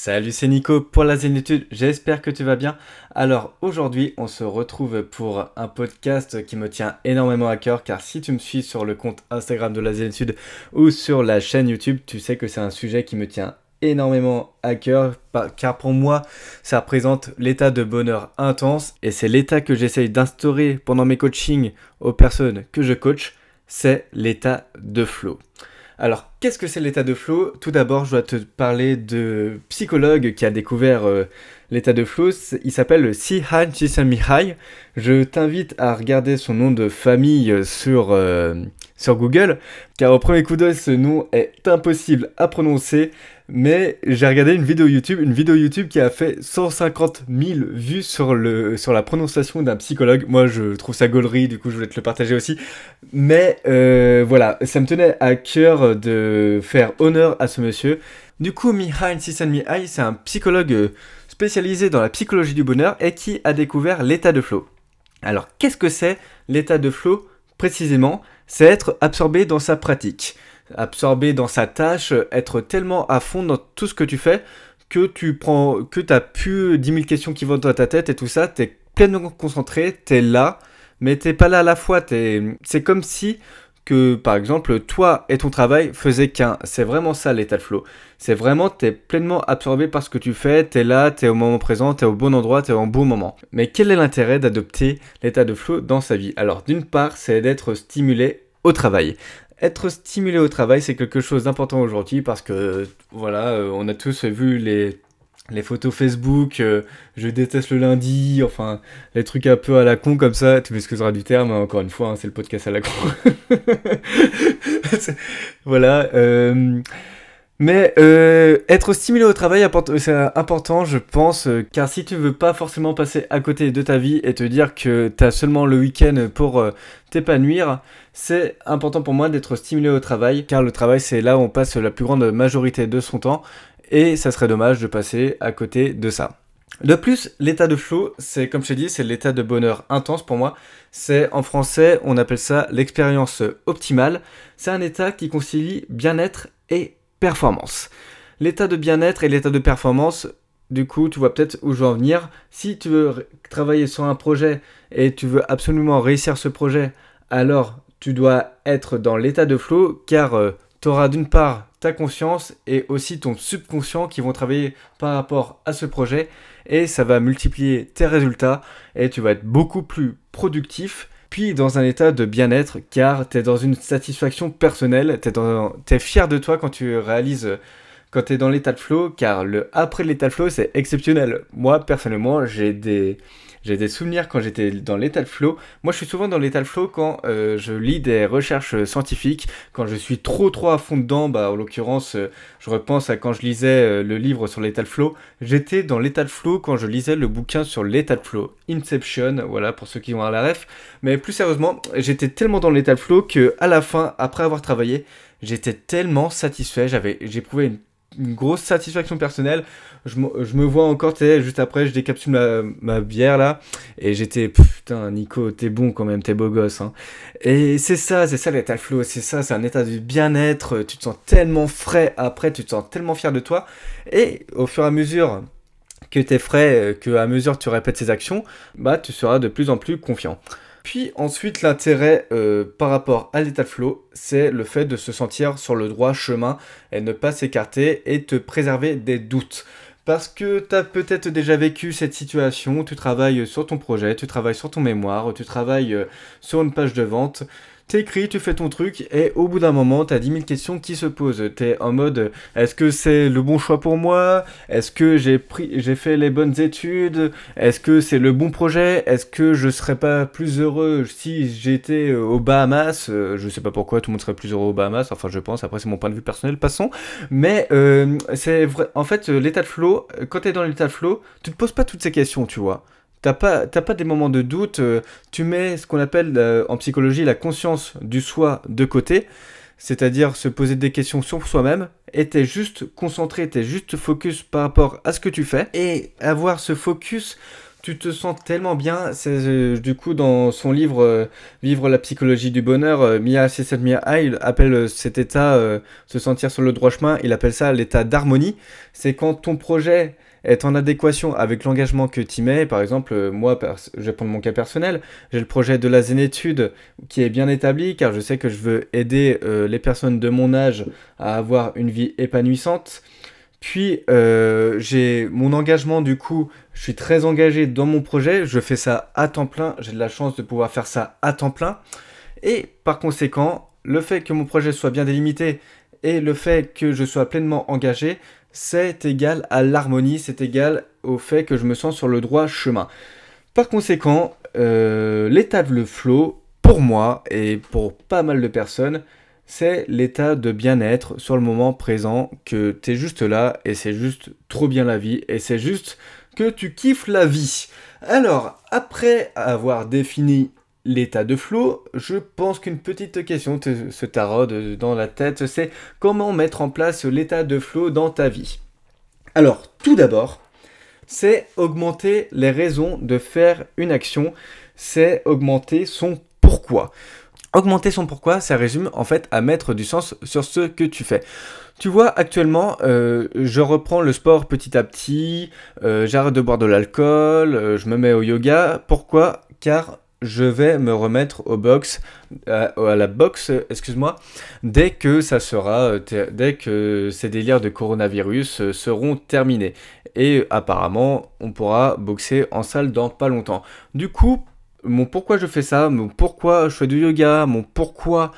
Salut, c'est Nico pour la Zénitude, j'espère que tu vas bien. Alors aujourd'hui, on se retrouve pour un podcast qui me tient énormément à cœur car si tu me suis sur le compte Instagram de la Zénitude ou sur la chaîne YouTube, tu sais que c'est un sujet qui me tient énormément à cœur car pour moi ça représente l'état de bonheur intense et c'est l'état que j'essaye d'instaurer pendant mes coachings aux personnes que je coach, c'est l'état de flow. Alors, qu'est-ce que c'est l'état de flow? Tout d'abord, je dois te parler de psychologue qui a découvert euh, l'état de flow. Il s'appelle Sihan Chisamihai. Je t'invite à regarder son nom de famille sur, euh, sur Google, car au premier coup d'œil, ce nom est impossible à prononcer. Mais j'ai regardé une vidéo YouTube, une vidéo YouTube qui a fait 150 000 vues sur, le, sur la prononciation d'un psychologue. Moi, je trouve ça gaulerie, du coup, je voulais te le partager aussi. Mais euh, voilà, ça me tenait à cœur de faire honneur à ce monsieur. Du coup, Mihai Csikszentmihalyi, c'est un psychologue spécialisé dans la psychologie du bonheur et qui a découvert l'état de flow. Alors, qu'est-ce que c'est l'état de flow précisément? C'est être absorbé dans sa pratique absorber dans sa tâche, être tellement à fond dans tout ce que tu fais que tu prends, que t'as plus 10 000 questions qui vont dans ta tête et tout ça, t'es pleinement concentré, t'es là, mais t'es pas là à la fois, c'est comme si que par exemple toi et ton travail faisaient qu'un. C'est vraiment ça l'état de flow. C'est vraiment t'es pleinement absorbé par ce que tu fais, t'es là, t'es au moment présent, t'es au bon endroit, t'es au bon moment. Mais quel est l'intérêt d'adopter l'état de flow dans sa vie? Alors d'une part c'est d'être stimulé au travail être stimulé au travail, c'est quelque chose d'important aujourd'hui parce que voilà, euh, on a tous vu les, les photos Facebook, euh, je déteste le lundi, enfin, les trucs un peu à la con comme ça, tu m'excuseras du terme, hein, encore une fois, hein, c'est le podcast à la con. voilà. Euh, mais euh, être stimulé au travail, c'est important, je pense, euh, car si tu veux pas forcément passer à côté de ta vie et te dire que tu as seulement le week-end pour euh, t'épanouir, c'est important pour moi d'être stimulé au travail, car le travail c'est là où on passe la plus grande majorité de son temps, et ça serait dommage de passer à côté de ça. De plus, l'état de flow, c'est comme je t'ai dit, c'est l'état de bonheur intense pour moi. C'est en français, on appelle ça l'expérience optimale. C'est un état qui concilie bien-être et performance. L'état de bien-être et l'état de performance, du coup, tu vois peut-être où je veux en venir. Si tu veux travailler sur un projet et tu veux absolument réussir ce projet, alors tu dois être dans l'état de flow car euh, tu auras d'une part ta conscience et aussi ton subconscient qui vont travailler par rapport à ce projet et ça va multiplier tes résultats et tu vas être beaucoup plus productif puis dans un état de bien-être, car tu es dans une satisfaction personnelle, tu es, es, fier de toi quand tu réalises, quand tu es dans l'état de flow, car le après l'état de flow, c'est exceptionnel. Moi, personnellement, j'ai des, j'ai des souvenirs quand j'étais dans l'état de flow. Moi, je suis souvent dans l'état de flow quand euh, je lis des recherches scientifiques, quand je suis trop trop à fond dedans. Bah, en l'occurrence, euh, je repense à quand je lisais euh, le livre sur l'état de flow. J'étais dans l'état de flow quand je lisais le bouquin sur l'état de flow, Inception. Voilà pour ceux qui vont à la ref. Mais plus sérieusement, j'étais tellement dans l'état de flow que à la fin, après avoir travaillé, j'étais tellement satisfait. J'avais, j'éprouvais une une grosse satisfaction personnelle. Je, me vois encore, tu juste après, je décapsule ma, ma bière là, et j'étais, putain, Nico, t'es bon quand même, t'es beau gosse. Hein. Et c'est ça, c'est ça l'état flow, c'est ça, c'est un état de bien-être, tu te sens tellement frais après, tu te sens tellement fier de toi, et au fur et à mesure que t'es frais, que à mesure tu répètes ces actions, bah tu seras de plus en plus confiant. Puis ensuite, l'intérêt euh, par rapport à l'état de flow, c'est le fait de se sentir sur le droit chemin et ne pas s'écarter et te préserver des doutes. Parce que tu as peut-être déjà vécu cette situation, tu travailles sur ton projet, tu travailles sur ton mémoire, tu travailles euh, sur une page de vente, t'écris, tu fais ton truc, et au bout d'un moment, t'as 10 000 questions qui se posent. T'es en mode, est-ce que c'est le bon choix pour moi? Est-ce que j'ai pris, j'ai fait les bonnes études? Est-ce que c'est le bon projet? Est-ce que je serais pas plus heureux si j'étais euh, aux Bahamas? Euh, Je sais pas pourquoi tout le monde serait plus heureux aux Bahamas, enfin je pense, après c'est mon point de vue personnel, passons. Mais euh, c'est vrai, en fait, l'état de flow, quand t'es dans l'état de flow, tu te poses pas toutes ces questions, tu vois. T'as pas, pas des moments de doute, euh, tu mets ce qu'on appelle euh, en psychologie la conscience du soi de côté, c'est-à-dire se poser des questions sur soi-même, et t'es juste concentré, t'es juste focus par rapport à ce que tu fais, et avoir ce focus tu te sens tellement bien. C'est euh, du coup dans son livre Vivre la psychologie du bonheur, Mia C7 Mia il appelle cet état se sentir sur le droit chemin, il appelle ça l'état d'harmonie. C'est quand ton projet est en adéquation avec l'engagement que tu mets. Par exemple, moi, je vais prendre mon cas personnel, j'ai le projet de la zénétude qui est bien établi car je sais que je veux aider les personnes de mon âge à avoir une vie épanouissante. Puis euh, j'ai mon engagement du coup, je suis très engagé dans mon projet, je fais ça à temps plein, j'ai de la chance de pouvoir faire ça à temps plein. Et par conséquent, le fait que mon projet soit bien délimité et le fait que je sois pleinement engagé, c'est égal à l'harmonie, c'est égal au fait que je me sens sur le droit chemin. Par conséquent, euh, l'état de le flow, pour moi et pour pas mal de personnes, c'est l'état de bien-être sur le moment présent, que tu es juste là et c'est juste trop bien la vie et c'est juste que tu kiffes la vie. Alors, après avoir défini l'état de flow, je pense qu'une petite question se taraude dans la tête, c'est comment mettre en place l'état de flow dans ta vie? Alors, tout d'abord, c'est augmenter les raisons de faire une action, c'est augmenter son pourquoi. Augmenter son pourquoi, ça résume en fait à mettre du sens sur ce que tu fais. Tu vois, actuellement, euh, je reprends le sport petit à petit, euh, j'arrête de boire de l'alcool, euh, je me mets au yoga. Pourquoi? Car je vais me remettre au box, à, la boxe, excuse-moi, dès que ça sera, dès que ces délires de coronavirus seront terminés. Et apparemment, on pourra boxer en salle dans pas longtemps. Du coup, mon pourquoi je fais ça, mon pourquoi je fais du yoga, mon pourquoi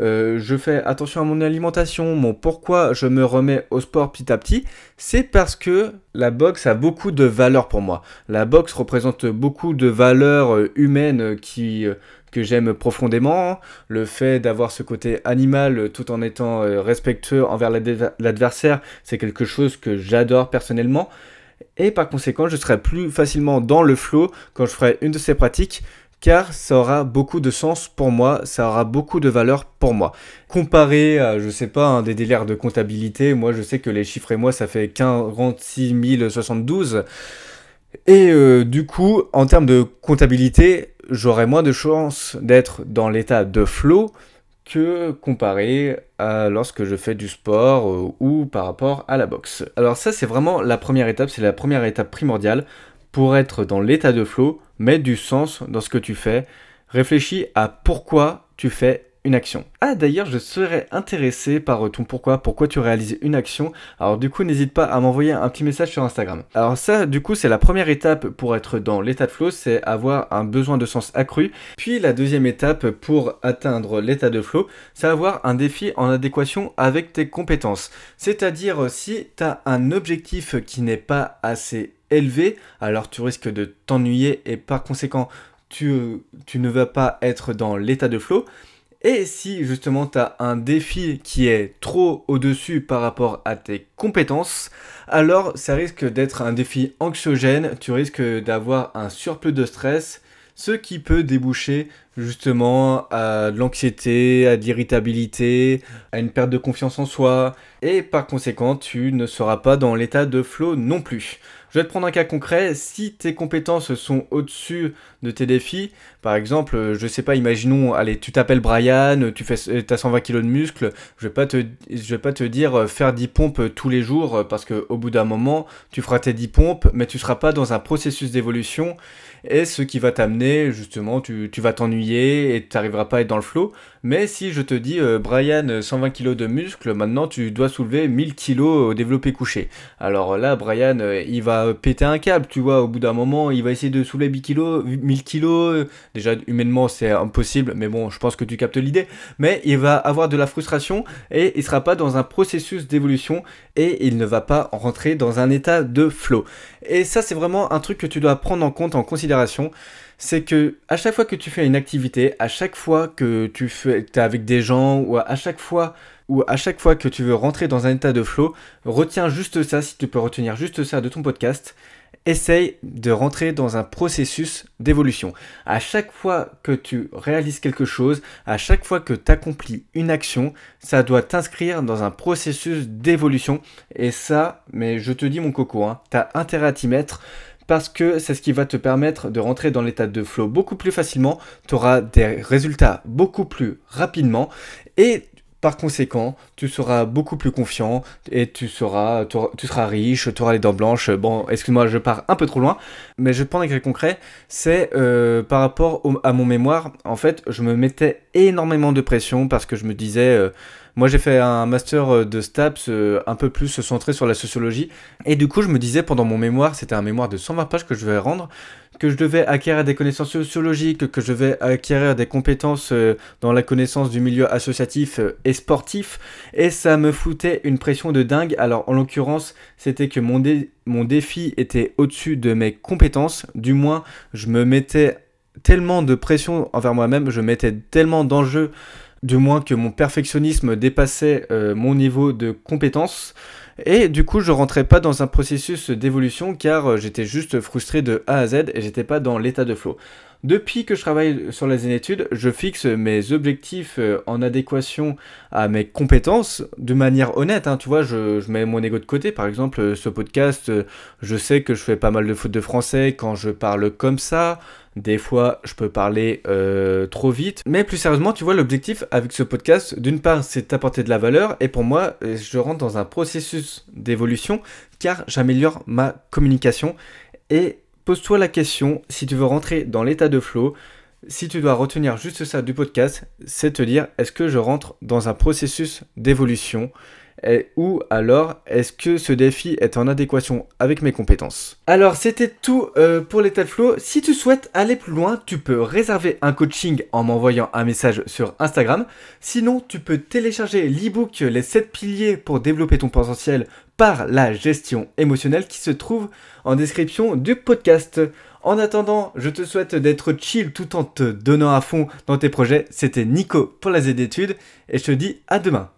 euh, je fais attention à mon alimentation, mon pourquoi je me remets au sport petit à petit, c'est parce que la boxe a beaucoup de valeurs pour moi. La boxe représente beaucoup de valeurs euh, humaines qui, euh, que j'aime profondément. Le fait d'avoir ce côté animal tout en étant respectueux envers l'adversaire, c'est quelque chose que j'adore personnellement et par conséquent je serai plus facilement dans le flow quand je ferai une de ces pratiques car ça aura beaucoup de sens pour moi, ça aura beaucoup de valeur pour moi. Comparé à, je sais pas, des délires de comptabilité, moi je sais que les chiffres et moi ça fait 46 072. Et euh, du coup, en termes de comptabilité, j'aurai moins de chances d'être dans l'état de flow que comparé à lorsque je fais du sport euh, ou par rapport à la boxe. Alors ça c'est vraiment la première étape, c'est la première étape primordiale pour être dans l'état de flow, mettre du sens dans ce que tu fais, réfléchis à pourquoi tu fais action. Ah d'ailleurs je serais intéressé par ton pourquoi, pourquoi tu réalises une action. Alors du coup n'hésite pas à m'envoyer un petit message sur Instagram. Alors ça du coup c'est la première étape pour être dans l'état de flow, c'est avoir un besoin de sens accru. Puis la deuxième étape pour atteindre l'état de flow, c'est avoir un défi en adéquation avec tes compétences. C'est-à-dire si tu as un objectif qui n'est pas assez élevé, alors tu risques de t'ennuyer et par conséquent tu, tu ne vas pas être dans l'état de flow. Et si justement tu as un défi qui est trop au-dessus par rapport à tes compétences, alors ça risque d'être un défi anxiogène, tu risques d'avoir un surplus de stress, ce qui peut déboucher justement à de l'anxiété, à de l'irritabilité, à une perte de confiance en soi, et par conséquent tu ne seras pas dans l'état de flow non plus. Je vais te prendre un cas concret. Si tes compétences sont au-dessus de tes défis, par exemple, je sais pas, imaginons, allez, tu t'appelles Brian, tu fais, as 120 kg de muscles, je vais pas te, vais pas te dire euh, faire 10 pompes tous les jours parce qu'au bout d'un moment, tu feras tes 10 pompes, mais tu seras pas dans un processus d'évolution et ce qui va t'amener justement, tu, vas t'ennuyer et tu n'arriveras pas à être dans le flow. Mais si je te dis, euh, Brian, 120 kg de muscles, maintenant tu dois soulever 1000 kg au développé couché. Alors là, Brian, euh, il va péter un câble, tu vois, au bout d'un moment, il va essayer de soulever 1000 kg, 1000 kg. Déjà, humainement, c'est impossible, mais bon, je pense que tu captes l'idée. Mais il va avoir de la frustration et il sera pas dans un processus d'évolution et il ne va pas rentrer dans un état de flow. Et ça, c'est vraiment un truc que tu dois prendre en compte, en considération. C'est que à chaque fois que tu fais une activité, à chaque fois que tu es avec des gens, ou à chaque fois ou à chaque fois que tu veux rentrer dans un état de flow, retiens juste ça, si tu peux retenir juste ça de ton podcast, essaye de rentrer dans un processus d'évolution. À chaque fois que tu réalises quelque chose, à chaque fois que tu accomplis une action, ça doit t'inscrire dans un processus d'évolution. Et ça, mais je te dis mon coco, hein, tu as intérêt à t'y mettre parce que c'est ce qui va te permettre de rentrer dans l'état de flow beaucoup plus facilement, tu auras des résultats beaucoup plus rapidement et par conséquent, tu seras beaucoup plus confiant et tu seras, tu seras riche, tu auras les dents blanches. Bon, excuse-moi, je pars un peu trop loin, mais je prends un exemple concret. C'est euh, par rapport à mon mémoire. En fait, je me mettais énormément de pression parce que je me disais. Euh, moi, j'ai fait un master euh, de STAPS un peu plus centré sur la sociologie. Et du coup, je me disais pendant mon mémoire, c'était un mémoire de 120 pages que je vais rendre, que je devais acquérir des connaissances sociologiques, que je devais acquérir des compétences euh, dans la connaissance du milieu associatif euh, et sportif, et ça me foutait une pression de dingue. Alors en l'occurrence, c'était que mon, mon défi était au-dessus de mes compétences, du moins je me mettais tellement de pression envers moi-même, je mettais tellement d'enjeux, du moins que mon perfectionnisme dépassait euh, mon niveau de compétences. Et du coup, je rentrais pas dans un processus d'évolution car euh, j'étais juste frustré de A à Z et j'étais pas dans l'état de flow. Depuis que je travaille sur les études, je fixe mes objectifs euh, en adéquation à mes compétences de manière honnête. Hein. Tu vois, je, mets mon ego de côté. Par exemple, ce podcast, je sais que je fais pas mal de fautes de français quand je parle comme ça. Des fois, je peux parler euh, trop vite. Mais plus sérieusement, tu vois, l'objectif avec ce podcast, d'une part, c'est d'apporter de la valeur. Et pour moi, euh, je rentre dans un processus d'évolution car j'améliore ma communication. Et pose-toi la question, si tu veux rentrer dans l'état de flow, si tu dois retenir juste ça du podcast, c'est te dire, est-ce que je rentre dans un processus d'évolution ou alors est-ce que ce défi est en adéquation avec mes compétences? Alors c'était tout euh, pour l'état de flow. Si tu souhaites aller plus loin, tu peux réserver un coaching en m'envoyant un message sur Instagram. Sinon, tu peux télécharger l'ebook Les 7 piliers pour développer ton potentiel par la gestion émotionnelle qui se trouve en description du podcast. En attendant, je te souhaite d'être chill tout en te donnant à fond dans tes projets. C'était Nico pour la Z d'études et je te dis à demain.